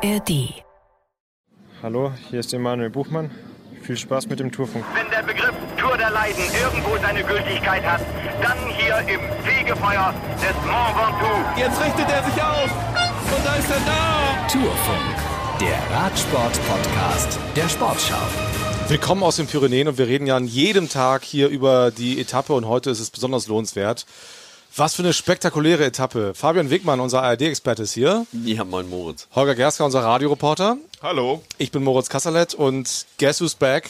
ARD. Hallo, hier ist Emanuel Buchmann. Viel Spaß mit dem Tourfunk. Wenn der Begriff Tour der Leiden irgendwo seine Gültigkeit hat, dann hier im Fegefeuer des Mont Ventoux. Jetzt richtet er sich auf und da ist er da. Tourfunk, der Radsport-Podcast der Sportschau. Willkommen aus den Pyrenäen und wir reden ja an jedem Tag hier über die Etappe und heute ist es besonders lohnenswert. Was für eine spektakuläre Etappe. Fabian Wegmann, unser ARD-Experte ist hier. Ja, moin Moritz. Holger Gersker, unser Radioreporter. Hallo. Ich bin Moritz Kasserlet und guess who's back?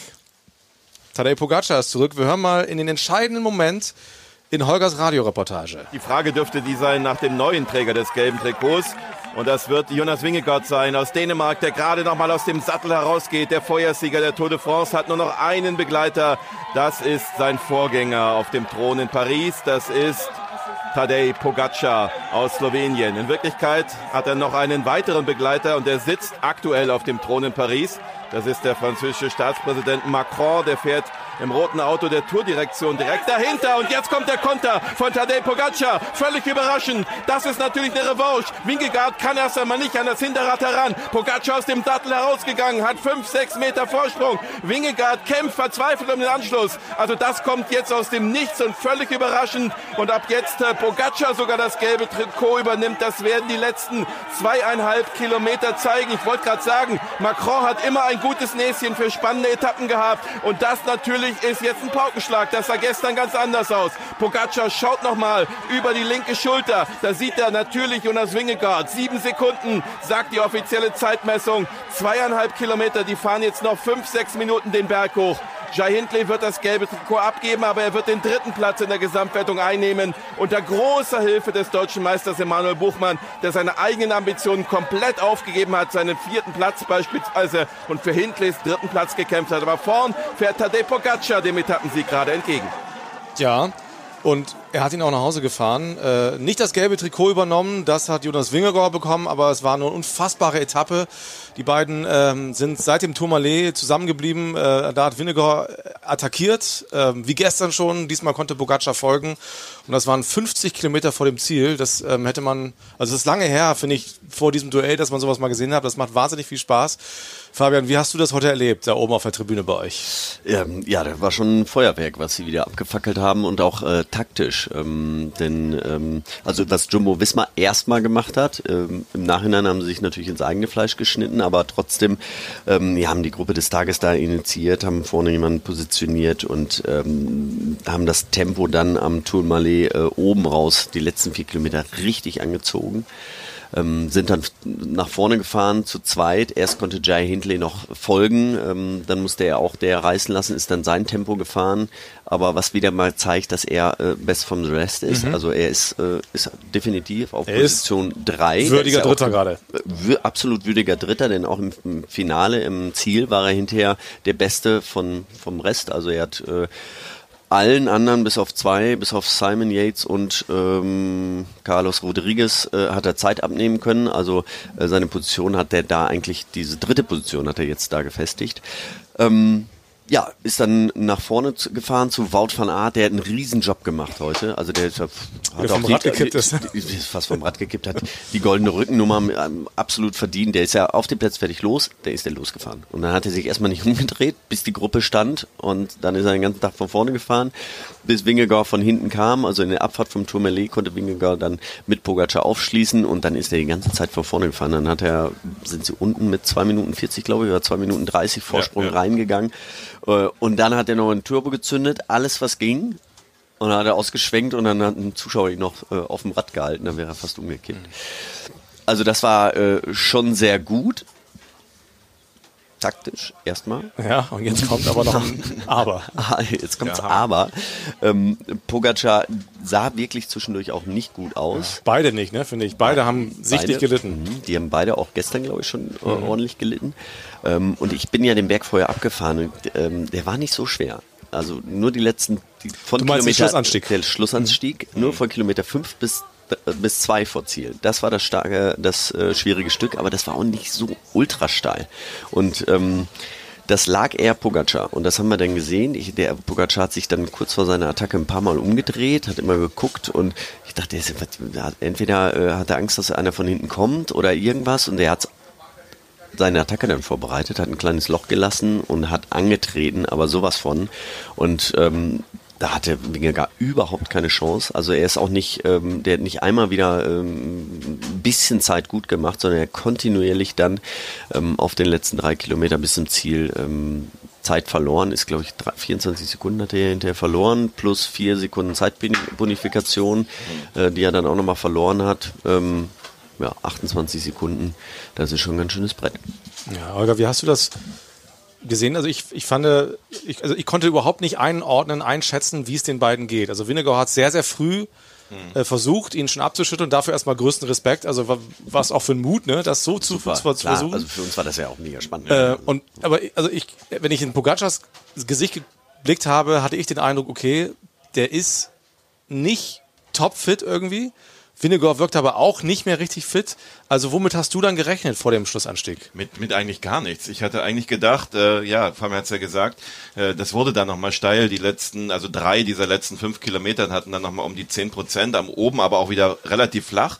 Tadej Pogacar ist zurück. Wir hören mal in den entscheidenden Moment in Holgers Radioreportage. Die Frage dürfte die sein nach dem neuen Träger des gelben Trikots. Und das wird Jonas Wingegaard sein aus Dänemark, der gerade noch mal aus dem Sattel herausgeht. Der Feuersieger der Tour de France hat nur noch einen Begleiter. Das ist sein Vorgänger auf dem Thron in Paris. Das ist Tadej Pogacar aus Slowenien. In Wirklichkeit hat er noch einen weiteren Begleiter und der sitzt aktuell auf dem Thron in Paris. Das ist der französische Staatspräsident Macron, der fährt im roten Auto der Tourdirektion direkt dahinter. Und jetzt kommt der Konter von Tadej Pogacar. Völlig überraschend. Das ist natürlich eine Revanche. Wingegaard kann erst einmal nicht an das Hinterrad heran. Pogacar aus dem Sattel herausgegangen, hat 5, 6 Meter Vorsprung. Wingegaard kämpft verzweifelt um den Anschluss. Also das kommt jetzt aus dem Nichts und völlig überraschend. Und ab jetzt äh, Pogacar sogar das gelbe Trikot übernimmt. Das werden die letzten zweieinhalb Kilometer zeigen. Ich wollte gerade sagen, Macron hat immer ein gutes Näschen für spannende Etappen gehabt. Und das natürlich ist jetzt ein Paukenschlag. Das sah gestern ganz anders aus. Pogacar schaut nochmal über die linke Schulter. Da sieht er natürlich Jonas Wingegaard. Sieben Sekunden, sagt die offizielle Zeitmessung. Zweieinhalb Kilometer, die fahren jetzt noch fünf, sechs Minuten den Berg hoch. Jai Hindley wird das gelbe Trikot abgeben, aber er wird den dritten Platz in der Gesamtwertung einnehmen. Unter großer Hilfe des deutschen Meisters Emanuel Buchmann, der seine eigenen Ambitionen komplett aufgegeben hat, seinen vierten Platz beispielsweise und für Hindleys dritten Platz gekämpft hat. Aber vorn fährt Tadej Pogacar dem Etappensieg gerade entgegen. Ja, und er hat ihn auch nach Hause gefahren. Äh, nicht das gelbe Trikot übernommen, das hat Jonas Wingegaard bekommen, aber es war eine unfassbare Etappe. Die beiden ähm, sind seit dem Tourmalet zusammengeblieben. Äh, da hat Wingegaard attackiert, äh, wie gestern schon. Diesmal konnte Pogacar folgen. Und das waren 50 Kilometer vor dem Ziel. Das ähm, hätte man, also es ist lange her, finde ich, vor diesem Duell, dass man sowas mal gesehen hat. Das macht wahnsinnig viel Spaß. Fabian, wie hast du das heute erlebt, da oben auf der Tribüne bei euch? Ähm, ja, das war schon ein Feuerwerk, was sie wieder abgefackelt haben und auch äh, taktisch. Ähm, denn, ähm, also was Jumbo Wismar erstmal gemacht hat, ähm, im Nachhinein haben sie sich natürlich ins eigene Fleisch geschnitten, aber trotzdem, ähm, die haben die Gruppe des Tages da initiiert, haben vorne jemanden positioniert und ähm, haben das Tempo dann am Tourmalet äh, oben raus, die letzten vier Kilometer richtig angezogen ähm, sind dann nach vorne gefahren zu zweit. Erst konnte Jai Hindley noch folgen, ähm, dann musste er auch der reißen lassen, ist dann sein Tempo gefahren. Aber was wieder mal zeigt, dass er äh, best from the rest ist. Mhm. Also er ist, äh, ist definitiv auf er Position 3. Würdiger Dritter gerade. Absolut würdiger Dritter, denn auch im, im, Finale, im Ziel war er hinterher der Beste von, vom Rest. Also er hat äh, allen anderen, bis auf zwei, bis auf Simon Yates und ähm, Carlos Rodriguez, äh, hat er Zeit abnehmen können. Also äh, seine Position hat er da eigentlich, diese dritte Position hat er jetzt da gefestigt. Ähm, ja, ist dann nach vorne zu, gefahren zu Wout van Aert, der hat einen Riesenjob gemacht heute. Also der, hat der vom Rad gekippt ist. Die, die, fast vom Rad gekippt hat. Die goldene Rückennummer ähm, absolut verdient. Der ist ja auf dem Platz fertig los, der ist der losgefahren. Und dann hat er sich erstmal nicht umgedreht, bis die Gruppe stand und dann ist er den ganzen Tag von vorne gefahren, bis Wingegaard von hinten kam. Also in der Abfahrt vom Tourmalet konnte Wingegaard dann mit Pogacar aufschließen und dann ist er die ganze Zeit von vorne gefahren. Dann hat er, sind sie unten mit zwei Minuten 40, glaube ich, oder zwei Minuten 30 Vorsprung ja, ja. reingegangen. Äh, und dann hat er noch ein Turbo gezündet, alles was ging. Und dann hat er ausgeschwenkt und dann hat ein Zuschauer ihn noch äh, auf dem Rad gehalten, dann wäre er fast umgekippt. Also das war äh, schon sehr gut. Taktisch erstmal. Ja, und jetzt kommt aber noch ein Aber. Ah, jetzt kommt ja. Aber. Ähm, Pogacar sah wirklich zwischendurch auch nicht gut aus. Beide nicht, ne, finde ich. Beide haben beide, sichtlich gelitten. Mh, die haben beide auch gestern, glaube ich, schon äh, mhm. ordentlich gelitten. Ähm, und ich bin ja den Berg vorher abgefahren und ähm, der war nicht so schwer. Also nur die letzten die, von du meinst Kilometer, den Schlussanstieg. Der Schlussanstieg, mhm. nur von Kilometer 5 bis bis zwei vor Ziel. Das war das starke, das äh, schwierige Stück, aber das war auch nicht so ultra steil. Und ähm, das lag eher Pogacar. Und das haben wir dann gesehen. Ich, der Pogacar hat sich dann kurz vor seiner Attacke ein paar Mal umgedreht, hat immer geguckt und ich dachte, entweder äh, hat er Angst, dass einer von hinten kommt oder irgendwas und er hat seine Attacke dann vorbereitet, hat ein kleines Loch gelassen und hat angetreten, aber sowas von. Und ähm, da hatte Wingegaard überhaupt keine Chance. Also er ist auch nicht, ähm, der hat nicht einmal wieder ähm, ein bisschen Zeit gut gemacht, sondern er kontinuierlich dann ähm, auf den letzten drei Kilometer bis zum Ziel ähm, Zeit verloren. Ist, glaube ich, 24 Sekunden hat er hinterher verloren, plus vier Sekunden Zeitbonifikation, äh, die er dann auch nochmal verloren hat. Ähm, ja, 28 Sekunden, das ist schon ein ganz schönes Brett. Ja, Olga, wie hast du das gesehen. Also ich, ich fand, ich, also ich konnte überhaupt nicht einordnen, einschätzen, wie es den beiden geht. Also Vinegar hat sehr, sehr früh äh, versucht, ihn schon abzuschütteln. Dafür erstmal größten Respekt. Also was auch für ein Mut, ne, das so zu, Super, zu, zu klar, versuchen. Also für uns war das ja auch mega spannend. Äh, und aber also ich, wenn ich in Pogacars Gesicht geblickt habe, hatte ich den Eindruck, okay, der ist nicht topfit irgendwie. Vinegar wirkt aber auch nicht mehr richtig fit. Also womit hast du dann gerechnet vor dem Schlussanstieg? Mit, mit eigentlich gar nichts. Ich hatte eigentlich gedacht, äh, ja, Fabian hat es ja gesagt, äh, das wurde dann nochmal steil. Die letzten, also drei dieser letzten fünf Kilometer hatten dann nochmal um die zehn Prozent, am oben aber auch wieder relativ flach.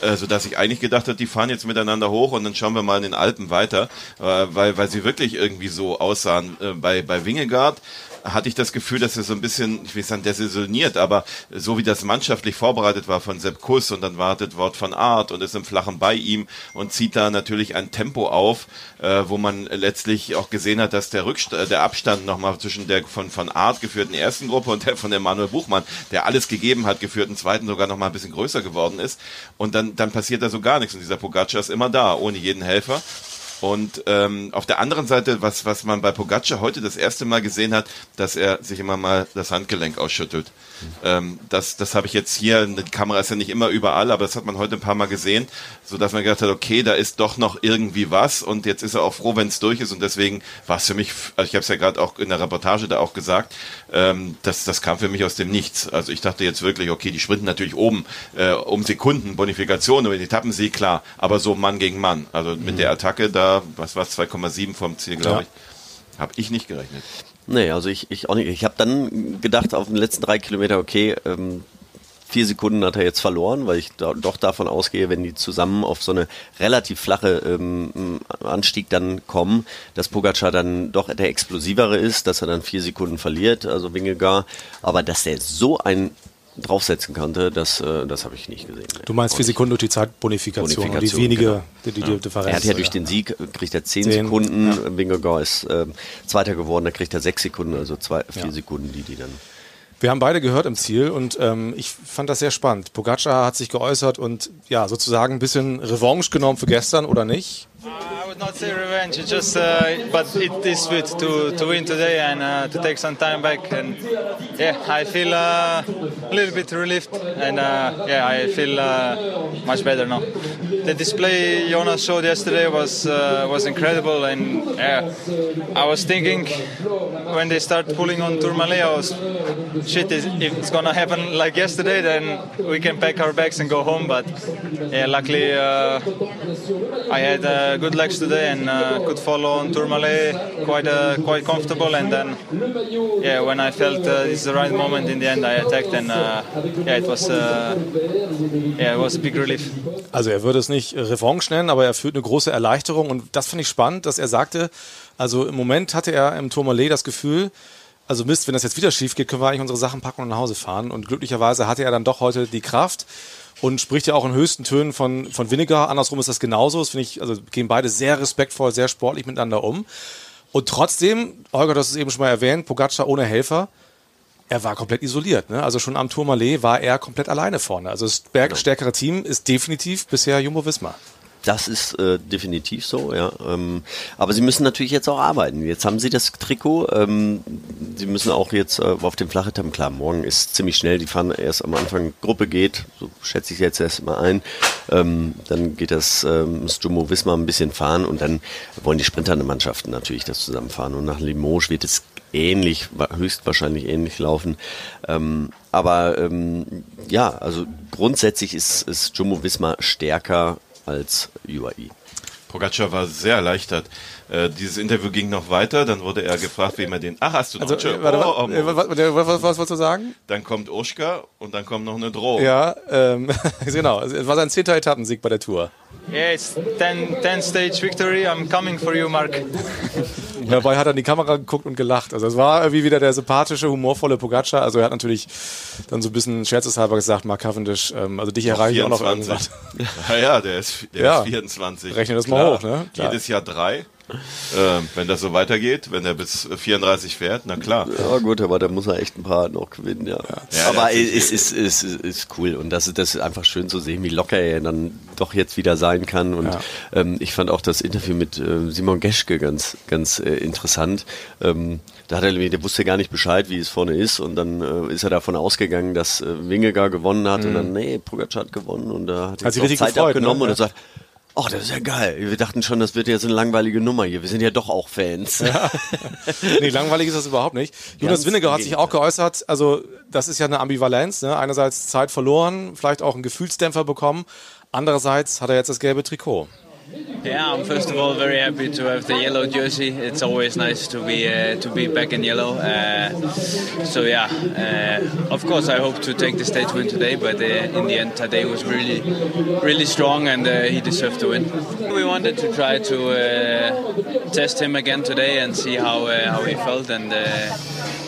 Äh, so dass ich eigentlich gedacht habe, die fahren jetzt miteinander hoch und dann schauen wir mal in den Alpen weiter, äh, weil, weil sie wirklich irgendwie so aussahen. Äh, bei, bei Wingegaard hatte ich das Gefühl, dass er so ein bisschen, ich will nicht sagen desillusioniert, aber so wie das mannschaftlich vorbereitet war von Sepp Kuss und dann wartet Wort von Art und ist im Flachen bei ihm und zieht da natürlich ein Tempo auf, äh, wo man letztlich auch gesehen hat, dass der Rückst äh, der Abstand nochmal zwischen der von, von Art geführten ersten Gruppe und der von der Manuel Buchmann, der alles gegeben hat, geführten zweiten sogar nochmal ein bisschen größer geworden ist. Und dann, dann passiert da so gar nichts und dieser Pogacar ist immer da, ohne jeden Helfer. Und ähm, auf der anderen Seite, was, was man bei Pogacar heute das erste Mal gesehen hat, dass er sich immer mal das Handgelenk ausschüttelt. Ähm, das das habe ich jetzt hier, die Kamera ist ja nicht immer überall, aber das hat man heute ein paar Mal gesehen, so dass man gedacht hat, okay, da ist doch noch irgendwie was und jetzt ist er auch froh, wenn es durch ist und deswegen war es für mich, also ich habe es ja gerade auch in der Reportage da auch gesagt, ähm, das, das kam für mich aus dem Nichts. Also ich dachte jetzt wirklich, okay, die sprinten natürlich oben äh, um Sekunden, Bonifikation, über den Etappensieg, klar, aber so Mann gegen Mann. Also mit der Attacke da, was war 2,7 vom Ziel, glaube Ja. ich, habe ich nicht gerechnet. Nee, also ich, ich auch nicht. Ich habe dann gedacht, auf den letzten drei Kilometer, okay, ähm, vier Sekunden hat er jetzt verloren, weil ich da, doch davon ausgehe, wenn die zusammen auf so eine relativ flache ähm, Anstieg dann kommen, dass Pogacar dann doch der explosivere ist, dass er dann vier Sekunden verliert, also Wingegar. Aber dass der so ein draufsetzen konnte, das, äh, das habe ich nicht gesehen. Du meinst vier Sekunden durch die Zeitbonifikation und die wenige, genau. die, die, die Differenz. Er hat ja durch den Sieg, äh, kriegt er 10 Zehn, Sekunden, Wingegar ist äh, Zweiter geworden, da kriegt er 6 Sekunden, also zwei, vier Ja. Sekunden, die die dann... Wir haben beide gehört im Ziel und ähm, ich fand das sehr spannend. Pogacar hat sich geäußert und ja, sozusagen ein bisschen Revanche genommen für gestern oder nicht. I would not say revenge. It's just, uh, but it is good to, to win today and uh, to take some time back. And yeah, I feel uh, a little bit relieved, and uh, yeah, I feel uh, much better now. The display Jonas showed yesterday was uh, was incredible, and yeah, I was thinking when they start pulling on Tourmalet, I was shit. If it's gonna happen like yesterday, then we can pack our bags and go home. But yeah, luckily. Uh, I had uh, good legs today and uh, could follow on Tourmalet quite uh, quite comfortable. And then, yeah, when I felt uh, it's the right moment in the end, I attacked and uh, yeah, it was uh, yeah, it was a big relief. Also er würde es nicht Revanche nennen, aber er führt eine große Erleichterung und das finde ich spannend, dass er sagte, also im Moment hatte er im Tourmalet das Gefühl, also Mist, wenn das jetzt wieder schief geht, können wir eigentlich unsere Sachen packen und nach Hause fahren und glücklicherweise hatte er dann doch heute die Kraft und spricht ja auch in höchsten Tönen von, von Vinegar. Andersrum ist das genauso. Das finde ich, also gehen beide sehr respektvoll, sehr sportlich miteinander um. Und trotzdem, Holger, hast es eben schon mal erwähnt, Pogacar ohne Helfer, er war komplett isoliert. Ne? Also schon am Tourmalet war er komplett alleine vorne. Also das bergstärkere Team ist definitiv bisher Jumbo Visma. Das ist äh, definitiv so, ja. Ähm, aber sie müssen natürlich jetzt auch arbeiten. Jetzt haben sie das Trikot. Ähm, sie müssen auch jetzt äh, auf dem Flachetappen, klar, morgen ist ziemlich schnell, die fahren erst am Anfang, Gruppe geht, so schätze ich jetzt erst mal ein. Ähm, dann geht das, ähm, das Jumbo Visma ein bisschen fahren und dann wollen die sprinternde Mannschaften natürlich das zusammenfahren. Und nach Limoges wird es ähnlich, wa- höchstwahrscheinlich ähnlich laufen. Ähm, aber ähm, ja, also grundsätzlich ist, ist Jumbo Visma stärker als UAE. Pogacar war sehr erleichtert. Äh, dieses Interview ging noch weiter, dann wurde er gefragt, wie man den. Ach, hast du? Also, Entschuldigung. warte, Oh, oh, was, was, was, was, was wolltest du sagen? Dann kommt Oschka und dann kommt noch eine Drohung. Ja, ähm, genau. Es war sein zehnter Etappensieg bei der Tour. Yeah, it's 10, 10 stage victory. I'm coming for you, Mark. Dabei hat er in die Kamera geguckt und gelacht. Also es war irgendwie wieder der sympathische, humorvolle Pogacar. Also er hat natürlich dann so ein bisschen scherzeshalber gesagt, Mark Cavendish, ähm, also dich erreiche ich auch noch irgendwann. Ja, ja, der ist, der Ja. ist 24. Rechne das mal hoch, ne? Klar. Jedes Jahr drei. Äh, wenn das so weitergeht, wenn er bis 34 fährt, na klar. Ja gut, aber da muss er echt ein paar noch gewinnen, ja. Ja, aber es ist, ist, ist, ist cool und das, ist- das ist einfach schön zu sehen, wie locker er dann doch jetzt wieder sein kann. Und Ja. ähm, ich fand auch das Interview mit äh, Simon Geschke ganz, ganz äh, interessant. Ähm, da hat er, der wusste gar nicht Bescheid, wie es vorne ist und dann äh, ist er davon ausgegangen, dass äh, Wingegar gewonnen hat und dann, nee, Pogacar hat gewonnen und da hat er Mhm. Hat sich richtig Zeit gefreut, abgenommen ne? und er sagt, Oh, das ist ja geil. Wir dachten schon, das wird jetzt eine langweilige Nummer hier. Wir sind ja doch auch Fans. nee, langweilig ist das überhaupt nicht. Jonas Winnegar hat sich auch geäußert, also das ist ja eine Ambivalenz. Ne? Einerseits Zeit verloren, vielleicht auch einen Gefühlsdämpfer bekommen. Andererseits hat er jetzt das gelbe Trikot. Yeah, I'm first of all very happy to have the yellow jersey. It's always nice to be uh, to be back in yellow. Uh, so yeah, uh, of course I hope to take the stage win today, but uh, in the end Tadej was really, really strong and uh, he deserved to win. We wanted to try to uh, test him again today and see how how he felt, and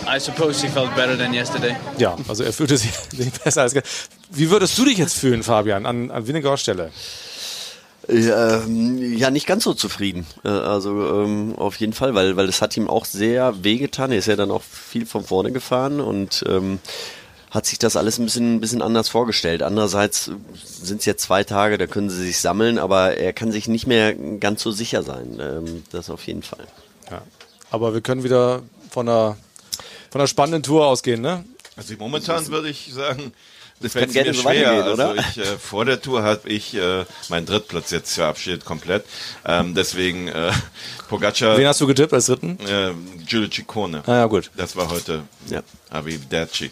I suppose he felt better than yesterday. Ja, also er fühlte sich besser als. ge- Wie würdest du dich jetzt fühlen, Fabian, an, an Winnegars Stelle? Ähm, ja, nicht ganz so zufrieden. Äh, Also ähm, auf jeden Fall, weil, weil es hat ihm auch sehr wehgetan. Er ist ja dann auch viel von vorne gefahren und ähm, hat sich das alles ein bisschen, ein bisschen anders vorgestellt. Andererseits sind es jetzt zwei Tage, da können sie sich sammeln, aber er kann sich nicht mehr ganz so sicher sein. Ähm, das auf jeden Fall. Ja. Aber wir können wieder von einer, von einer spannenden Tour ausgehen, ne? Also momentan würde ich sagen, das kann gerne mir so schwer. weitergehen, oder? Also ich, äh, vor der Tour habe ich äh, meinen Drittplatz jetzt verabschiedet komplett. Ähm, deswegen äh, Pogacar, Wen hast du getippt als dritten? äh, Giulio Ciccone. Ah ja, gut. Das war heute Ja. Arrivederci.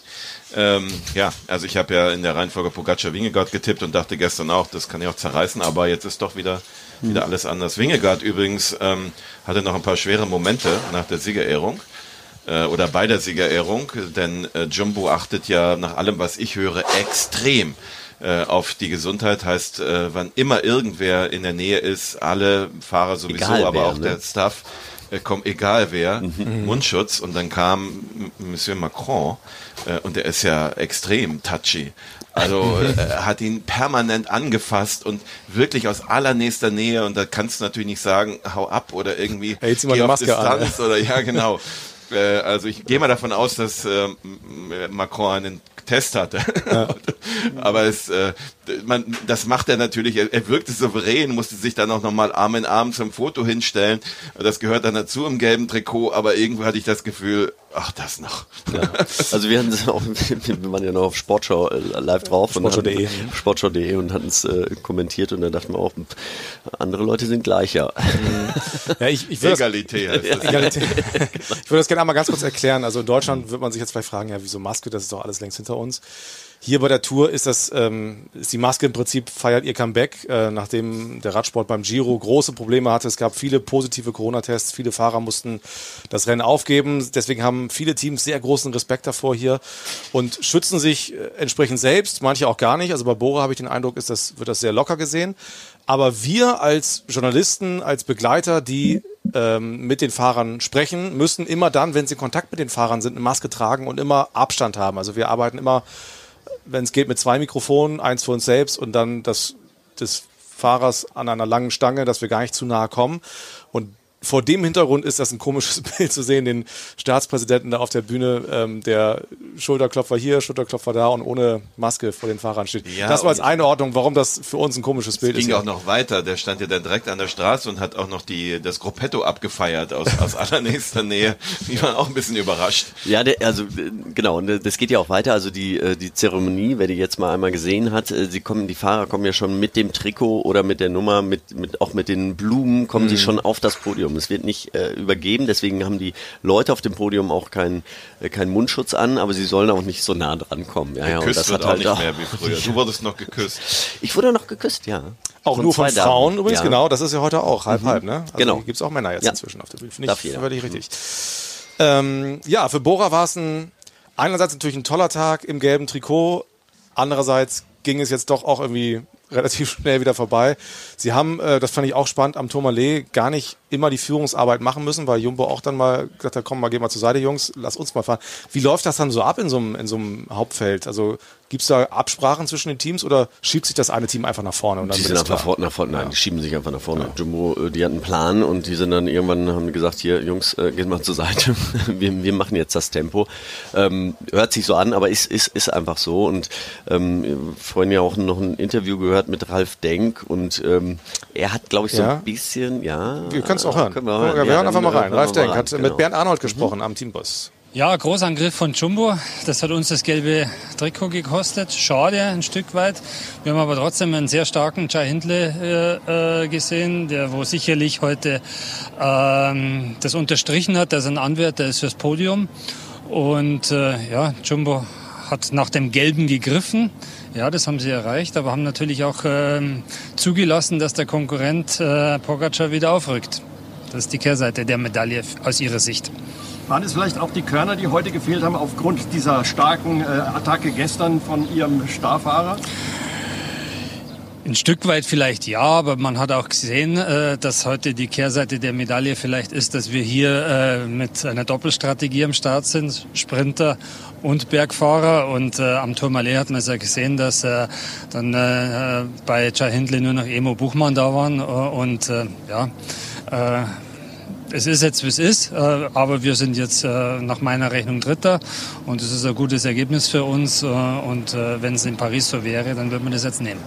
Ähm, ja, also ich habe ja in der Reihenfolge Pogacar Wingegaard getippt und dachte gestern auch, das kann ich auch zerreißen, aber jetzt ist doch wieder, wieder alles anders. Wingegaard übrigens ähm, hatte noch ein paar schwere Momente nach der Siegerehrung äh, oder bei der Siegerehrung, denn äh, Jumbo achtet ja nach allem, was ich höre, extrem äh, auf die Gesundheit. Heißt, äh, wann immer irgendwer in der Nähe ist, alle Fahrer sowieso, Egal aber wer, auch ne? der Staff, äh, kommt egal wer, Mhm. Mundschutz und dann kam M- Monsieur Macron äh, und der ist ja extrem touchy. Also Mhm. äh, hat ihn permanent angefasst und wirklich aus allernächster Nähe und da kannst du natürlich nicht sagen, hau ab oder irgendwie Hey, mal geh auf Maske an, Distanz oder ja genau. Äh, also ich gehe mal davon aus, dass äh, Macron einen Test hatte. Aber es, äh, man, das macht er natürlich. Er, er wirkte souverän, musste sich dann auch nochmal Arm in Arm zum Foto hinstellen. Das gehört dann dazu im gelben Trikot. Aber irgendwo hatte ich das Gefühl, ach, das noch. Also wir hatten es auch, wir waren ja noch auf Sportschau äh, live drauf und Sportschau.de. Sportschau.de und hatten es äh, kommentiert und dann dachten wir auch, andere Leute sind gleicher. Ja, ich, ich würde das, Egalität heißt das. Egalität. ich würde das gerne einmal ganz kurz erklären. Also in Deutschland wird man sich jetzt vielleicht fragen, ja, wieso Maske, das ist doch alles längst hinter uns. Hier bei der Tour ist das, ähm, ist die Maske im Prinzip feiert ihr Comeback, äh, nachdem der Radsport beim Giro große Probleme hatte. Es gab viele positive Corona-Tests, viele Fahrer mussten das Rennen aufgeben. Deswegen haben viele Teams sehr großen Respekt davor hier und schützen sich äh, entsprechend selbst, manche auch gar nicht. Also bei Bora habe ich den Eindruck, ist das, wird das sehr locker gesehen. Aber wir als Journalisten, als Begleiter, die ähm, mit den Fahrern sprechen, müssen immer dann, wenn sie in Kontakt mit den Fahrern sind, eine Maske tragen und immer Abstand haben. Also wir arbeiten immer, wenn es geht, mit zwei Mikrofonen, eins für uns selbst und dann das des Fahrers an einer langen Stange, dass wir gar nicht zu nahe kommen. Und vor dem Hintergrund ist das ein komisches Bild zu sehen, den Staatspräsidenten da auf der Bühne, ähm, der Schulterklopfer hier, Schulterklopfer da und ohne Maske vor den Fahrern steht. Ja, das war als und- Einordnung, warum das für uns ein komisches Bild ist. ging ja. auch noch weiter. Der stand ja dann direkt an der Straße und hat auch noch die, das Gruppetto abgefeiert aus, aus allernächster Nähe. Die waren auch ein bisschen überrascht. Ja, der, also äh, genau, und das geht ja auch weiter. Also die, äh, die Zeremonie, wer die jetzt mal einmal gesehen hat, äh, sie kommen, die Fahrer kommen ja schon mit dem Trikot oder mit der Nummer, mit, mit auch mit den Blumen, kommen sie schon auf das Podium. Es wird nicht äh, übergeben, deswegen haben die Leute auf dem Podium auch keinen äh, keinen Mundschutz an, aber sie sollen auch nicht so nah dran kommen. Ja, ja, und Geküsst das wird hat auch halt nicht auch, mehr wie früher. Du wurdest noch geküsst. Ich wurde noch geküsst, ja. Auch Von nur von Frauen Damen. übrigens, Ja. genau. Das ist ja heute auch halb, Mhm. halb, ne? Also Genau. Gibt es auch Männer jetzt Ja. inzwischen auf der Bühne. Finde ich jeder. völlig richtig. Ähm, ja, für Bora war es ein, einerseits natürlich ein toller Tag im gelben Trikot. Andererseits ging es jetzt doch auch irgendwie relativ schnell wieder vorbei. Sie haben, äh, das fand ich auch spannend, am Tourmalet gar nicht immer die Führungsarbeit machen müssen, weil Jumbo auch dann mal gesagt hat, komm mal, geh mal zur Seite, Jungs, lass uns mal fahren. Wie läuft das dann so ab in so einem, in so einem Hauptfeld? Also gibt's da Absprachen zwischen den Teams oder schiebt sich das eine Team einfach nach vorne? Und dann Die sind es einfach vor, nach vorne, nein, die schieben sich einfach nach vorne. Jumbo, äh, die hatten einen Plan und die sind dann irgendwann, haben gesagt, hier, Jungs, äh, geht mal zur Seite. wir, wir machen jetzt das Tempo. Ähm, hört sich so an, aber ist, ist, ist einfach so. Und ähm, vorhin ja auch noch ein Interview gehört mit Ralf Denk und ähm, er hat, glaube ich, so Ja. ein bisschen, ja. Wir können es auch hören. Können wir wir hören. wir Ja, hören dann einfach mal hören rein. wir Ralf Denk hat genau. mit Bernd Arnold gesprochen am Teambus. Ja, Großangriff von Jumbo. Das hat uns das gelbe Trikot gekostet. Schade, ein Stück weit. Wir haben aber trotzdem einen sehr starken Jai Hindley äh, äh, gesehen, der wo sicherlich heute ähm, das unterstrichen hat, dass er ein Anwärter ist fürs Podium. Und äh, ja, Jumbo hat nach dem Gelben gegriffen. Ja, das haben sie erreicht, aber haben natürlich auch ähm, zugelassen, dass der Konkurrent äh, Pogacar wieder aufrückt. Das ist die Kehrseite der Medaille aus ihrer Sicht. Waren es vielleicht auch die Körner, die heute gefehlt haben, aufgrund dieser starken äh, Attacke gestern von Ihrem Starfahrer? Ein Stück weit vielleicht ja, aber man hat auch gesehen, äh, dass heute die Kehrseite der Medaille vielleicht ist, dass wir hier äh, mit einer Doppelstrategie am Start sind, Sprinter und Bergfahrer. Und äh, am Tourmalet hat man es ja gesehen, dass dann bei Jai Hindley nur noch Emo Buchmann da waren. Und ja, äh, es ist jetzt, wie es ist, äh, aber wir sind jetzt äh, nach meiner Rechnung Dritter und es ist ein gutes Ergebnis für uns. Äh, und äh, wenn es in Paris so wäre, dann würde man das jetzt nehmen.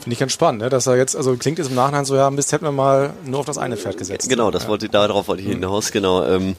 Finde ich ganz spannend, ne? dass er jetzt, also klingt jetzt im Nachhinein so, ja, Mist, hätten wir mal nur auf das eine Pferd gesetzt. Genau, das wollte darauf wollte ich hinaus. Genau, ähm,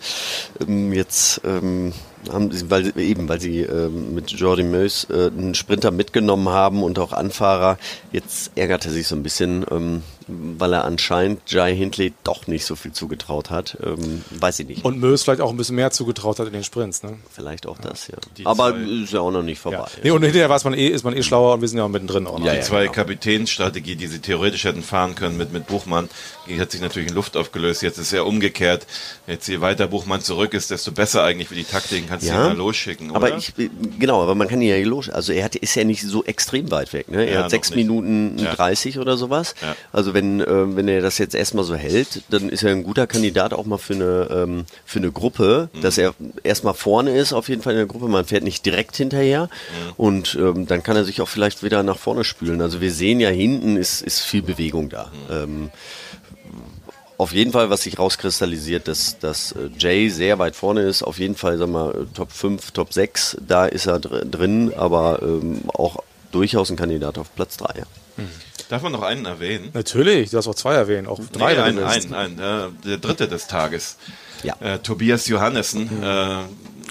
ähm, jetzt ähm, haben sie, weil eben, weil sie ähm, mit Jordi Meus äh, einen Sprinter mitgenommen haben und auch Anfahrer. Jetzt ärgert er sich so ein bisschen, ähm, weil er anscheinend Jai Hindley doch nicht so viel zugetraut hat. Ähm, weiß ich nicht. Und Mös vielleicht auch ein bisschen mehr zugetraut hat in den Sprints. Ne? Vielleicht auch das, ja. Aber ist ja auch noch nicht vorbei. Nee, und hinterher weiß man eh, ist man eh schlauer und wir sind ja auch mittendrin auch noch. die zwei Kapitänsstrategie, die sie theoretisch hätten fahren können mit, mit Buchmann, die hat sich natürlich in Luft aufgelöst. Jetzt ist ja umgekehrt. Jetzt je weiter Buchmann zurück ist, desto besser eigentlich für die Taktiken kannst du ihn mal losschicken, oder? Aber ich, genau, aber man kann ihn ja los. Also er hat, ist ja nicht so extrem weit weg. Ne? Er Ja, hat noch sechs nicht. Minuten Ja. 30 oder sowas. Ja. Also wenn, äh, wenn er das jetzt erstmal so hält, dann ist er ein guter Kandidat auch mal für eine, ähm, für eine Gruppe, Mhm. dass er erstmal vorne ist, auf jeden Fall in der Gruppe. Man fährt nicht direkt hinterher Mhm. und ähm, dann kann er sich auch vielleicht wieder nach vorne spülen. Also wir sehen ja hinten ist, ist viel Bewegung da. Mhm. Ähm, auf jeden Fall, was sich rauskristallisiert, dass, dass äh, Jay sehr weit vorne ist. Auf jeden Fall, sag mal, äh, Top 5, Top 6, da ist er dr drin, aber ähm, auch durchaus ein Kandidat auf Platz 3. Ja. Darf man noch einen erwähnen? Natürlich, du hast auch zwei erwähnen, auch drei. Nee, wenn ein, du willst. ein, ein, äh, der dritte des Tages. Ja. Äh, Tobias Johannessen. Äh,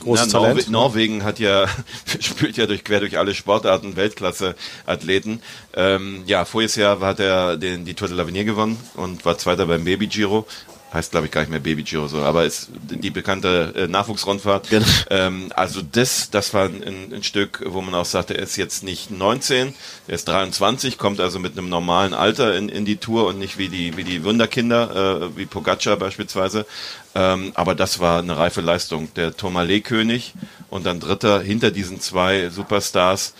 Großes na, Talent. Norwe Norwegen hat ja, spült ja durch, quer durch alle Sportarten Weltklasse-Athleten. Ähm, ja, voriges Jahr hat er den, die Tour de l'Avenir gewonnen und war Zweiter beim Baby Giro. Heißt, glaube ich, gar nicht mehr Baby Giro so, aber ist die bekannte äh, Nachwuchsrundfahrt. Genau. Ähm, also das, das war ein, ein Stück, wo man auch sagte, er ist jetzt nicht 19, er ist 23, kommt also mit einem normalen Alter in, in die Tour und nicht wie die, wie die Wunderkinder, äh, wie Pogacar beispielsweise. Ähm, aber das war eine reife Leistung. Der Tourmalet-König und dann Dritter hinter diesen zwei Superstars.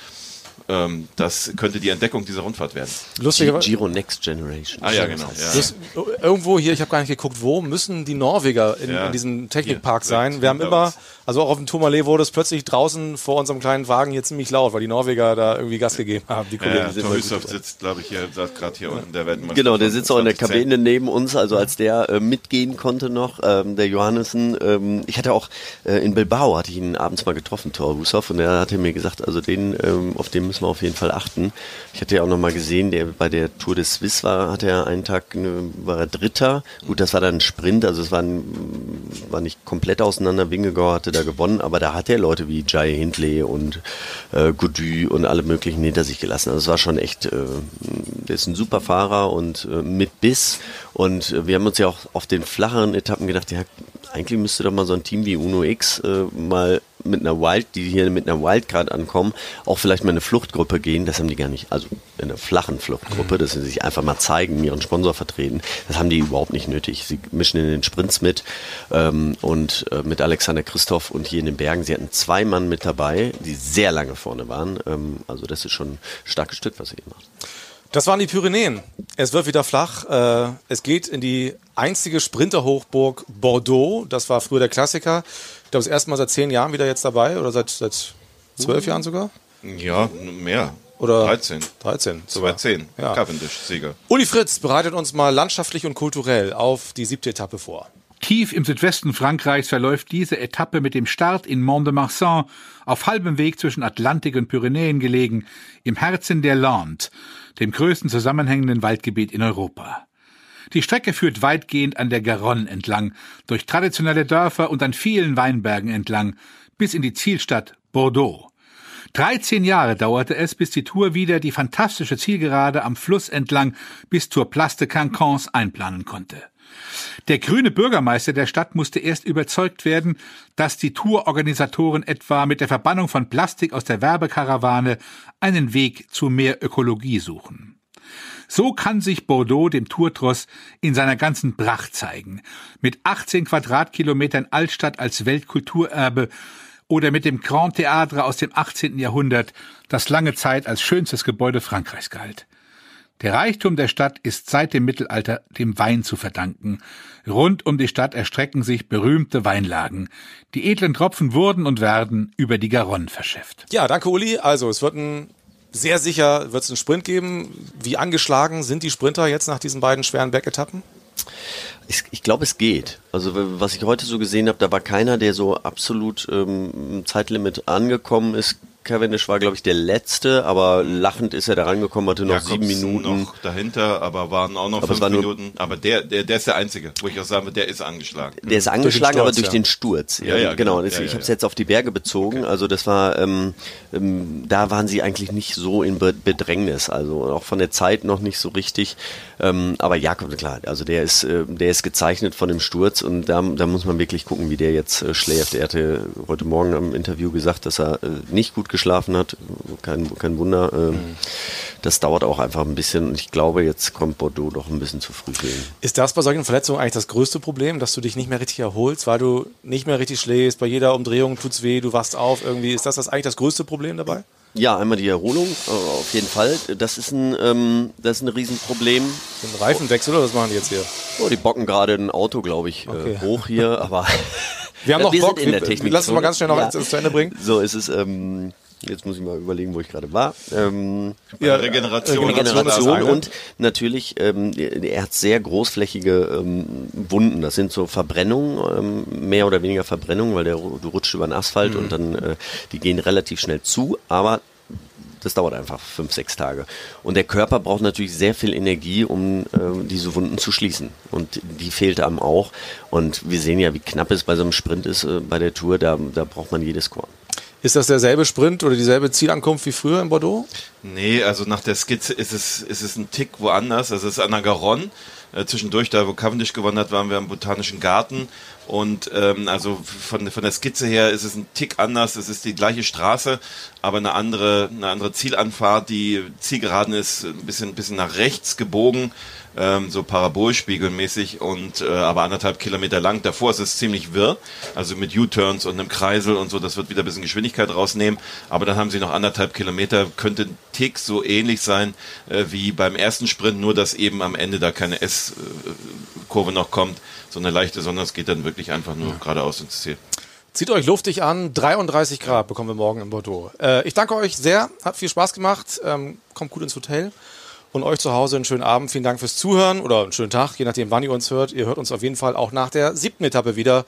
Ähm, das könnte die Entdeckung dieser Rundfahrt werden. Lustigerweise- Giro Next Generation. Ah ja, genau. Ja. Das, irgendwo hier, ich habe gar nicht geguckt, wo müssen die Norweger in, Ja. in diesem Technikpark Hier, sein? Wir haben immer, uns. Also auch auf dem Tourmalet wurde es plötzlich draußen vor unserem kleinen Wagen hier ziemlich laut, weil die Norweger da irgendwie Gas gegeben haben. Die Kollegen Ja, sind gut. sitzt, glaube ich, hier, gerade hier unten, der Weltmeister. Genau, der sitzt auch in der 2010. Kabine neben uns, also als der äh, mitgehen konnte noch, ähm, der Johannessen. Ähm, ich hatte auch äh, in Bilbao, hatte ich ihn abends mal getroffen, Thor Hushoff, und er hatte mir gesagt, also den, ähm, auf den müssen wir auf jeden Fall achten. Ich hatte ja auch noch mal gesehen, der bei der Tour des Swiss war, hatte er einen Tag, ne, war er Dritter. Gut, das war dann ein Sprint, also es war, ein, war nicht komplett auseinander. Wingegor hatte da gewonnen, aber da hat er Leute wie Jai Hindley und äh, Gody und alle möglichen hinter sich gelassen. Also es war schon echt, äh, ist ein super Fahrer und äh, mit Biss. Und äh, wir haben uns ja auch auf den flacheren Etappen gedacht, ja, eigentlich müsste doch mal so ein Team wie Uno X äh, mal mit einer Wild, die hier mit einer Wildcard ankommen, auch vielleicht mal eine Fluchtgruppe gehen. Das haben die gar nicht, also in einer flachen Fluchtgruppe, dass sie sich einfach mal zeigen, ihren Sponsor vertreten. Das haben die überhaupt nicht nötig. Sie mischen in den Sprints mit ähm, und äh, mit Alexander Christoph und hier in den Bergen. Sie hatten zwei Mann mit dabei, die sehr lange vorne waren. Ähm, also das ist schon ein starkes Stück, was sie hier machen. Das waren die Pyrenäen. Es wird wieder flach. Äh, es geht in die einzige Sprinterhochburg Bordeaux. Das war früher der Klassiker. Ich glaube, das erste Mal seit zehn Jahren wieder jetzt dabei oder seit, seit zwölf Jahren sogar. Ja, mehr. Oder 13. 13. Soweit 10. Ja. Cavendish-Sieger. Uli Fritz bereitet uns mal landschaftlich und kulturell auf die siebte Etappe vor. Tief im Südwesten Frankreichs verläuft diese Etappe mit dem Start in Mont-de-Marsan, auf halbem Weg zwischen Atlantik und Pyrenäen gelegen, im Herzen der Lande, dem größten zusammenhängenden Waldgebiet in Europa. Die Strecke führt weitgehend an der Garonne entlang, durch traditionelle Dörfer und an vielen Weinbergen entlang, bis in die Zielstadt Bordeaux. 13 Jahre dauerte es, bis die Tour wieder die fantastische Zielgerade am Fluss entlang bis zur Place de Cancans einplanen konnte. Der grüne Bürgermeister der Stadt musste erst überzeugt werden, dass die Tourorganisatoren etwa mit der Verbannung von Plastik aus der Werbekarawane einen Weg zu mehr Ökologie suchen. So kann sich Bordeaux dem Tourtross in seiner ganzen Pracht zeigen. Mit 18 Quadratkilometern Altstadt als Weltkulturerbe oder mit dem Grand Théâtre aus dem 18. Jahrhundert, das lange Zeit als schönstes Gebäude Frankreichs galt. Der Reichtum der Stadt ist seit dem Mittelalter dem Wein zu verdanken. Rund um die Stadt erstrecken sich berühmte Weinlagen. Die edlen Tropfen wurden und werden über die Garonne verschifft. Ja, danke Uli. Also es wird ein sehr sicher wird es einen Sprint geben. Wie angeschlagen sind die Sprinter jetzt nach diesen beiden schweren Bergetappen? Ich, ich glaube, es geht. Also was ich heute so gesehen habe, da war keiner, der so absolut ähm, im Zeitlimit angekommen ist. Cavendish war, glaube ich, der letzte, aber lachend ist er da rangekommen, hatte noch Jakobsen sieben Minuten. noch dahinter, aber waren auch noch Aber fünf Minuten. Aber der, der, der ist der Einzige, wo ich auch sagen würde, der ist angeschlagen. Der ist angeschlagen, aber durch den Sturz. Ja, ja, genau. genau. Ja, ich ja, habe es ja. jetzt auf die Berge bezogen. Also das war, ähm, ähm, da waren sie eigentlich nicht so in Be Bedrängnis. Also auch von der Zeit noch nicht so richtig. Ähm, aber Jakob, klar, also der ist, äh, der ist gezeichnet von dem Sturz und da, da muss man wirklich gucken, wie der jetzt äh, schläft. Er hatte heute Morgen im Interview gesagt, dass er äh, nicht gut geschlafen hat. Kein, kein Wunder. Ähm, Das dauert auch einfach ein bisschen und ich glaube, jetzt kommt Bordeaux doch ein bisschen zu früh ihn. Ist das bei solchen Verletzungen eigentlich das größte Problem, dass du dich nicht mehr richtig erholst, weil du nicht mehr richtig schläfst, bei jeder Umdrehung tut's weh, du wachst auf irgendwie. Ist das, das eigentlich das größte Problem dabei? Ja, einmal die Erholung, äh, auf jeden Fall. Das ist ein, ähm, das ist ein Riesenproblem. Ein Reifenwechsel oder was machen die jetzt hier? Oh, die bocken gerade ein Auto, glaube ich, Okay. äh, hoch hier, aber Wir haben noch sind Bock. in der Wir- Technik. lass uns mal ganz schnell noch eins zu Ende bringen. So ist es. Ähm, jetzt muss ich mal überlegen, wo ich gerade war. Ähm, Ja, Regeneration. Regeneration eine. und natürlich, ähm, er hat sehr großflächige ähm, Wunden. Das sind so Verbrennungen, ähm, mehr oder weniger Verbrennungen, weil der, du rutscht über den Asphalt Mhm. und dann äh, die gehen relativ schnell zu, aber das dauert einfach fünf, sechs Tage. Und der Körper braucht natürlich sehr viel Energie, um ähm, diese Wunden zu schließen. Und die fehlt einem auch. Und wir sehen ja, wie knapp es bei so einem Sprint ist, äh, bei der Tour. Da, da braucht man jedes Korn. Ist das derselbe Sprint oder dieselbe Zielankunft wie früher in Bordeaux? Nee, also nach der Skizze ist es, ist es ein Tick woanders. Also es ist an der Garonne. Äh, zwischendurch, da wo Cavendish gewonnen hat, waren wir im Botanischen Garten. Und ähm, also von, von der Skizze her ist es ein Tick anders. Es ist die gleiche Straße, aber eine andere, eine andere Zielanfahrt. Die Zielgeraden ist ein bisschen, ein bisschen nach rechts gebogen, ähm, so parabolspiegelmäßig und äh, aber anderthalb Kilometer lang. Davor ist es ziemlich wirr, also mit U-Turns und einem Kreisel und so. Das wird wieder ein bisschen Geschwindigkeit rausnehmen. Aber dann haben sie noch anderthalb Kilometer. Könnte ein Tick so ähnlich sein äh, wie beim ersten Sprint, nur dass eben am Ende da keine S-Kurve noch kommt, so eine leichte, sondern es geht dann wirklich einfach nur geradeaus ins Ziel. Zieht euch luftig an, 33 Grad bekommen wir morgen in Bordeaux. Äh, ich danke euch sehr, hat viel Spaß gemacht, ähm, kommt gut ins Hotel und euch zu Hause einen schönen Abend. Vielen Dank fürs Zuhören oder einen schönen Tag, je nachdem, wann ihr uns hört. Ihr hört uns auf jeden Fall auch nach der siebten Etappe wieder,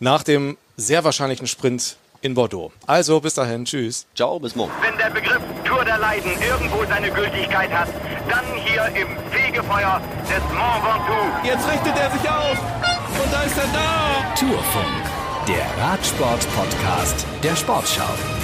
nach dem sehr wahrscheinlichen Sprint in Bordeaux. Also bis dahin, tschüss. Ciao, bis morgen. Wenn der Begriff Tour der Leiden irgendwo seine Gültigkeit hat, dann hier im Fegefeuer des Mont Ventoux. Jetzt richtet er sich auf. Und da ist er da. Tourfunk, der Radsport-Podcast der Sportschau.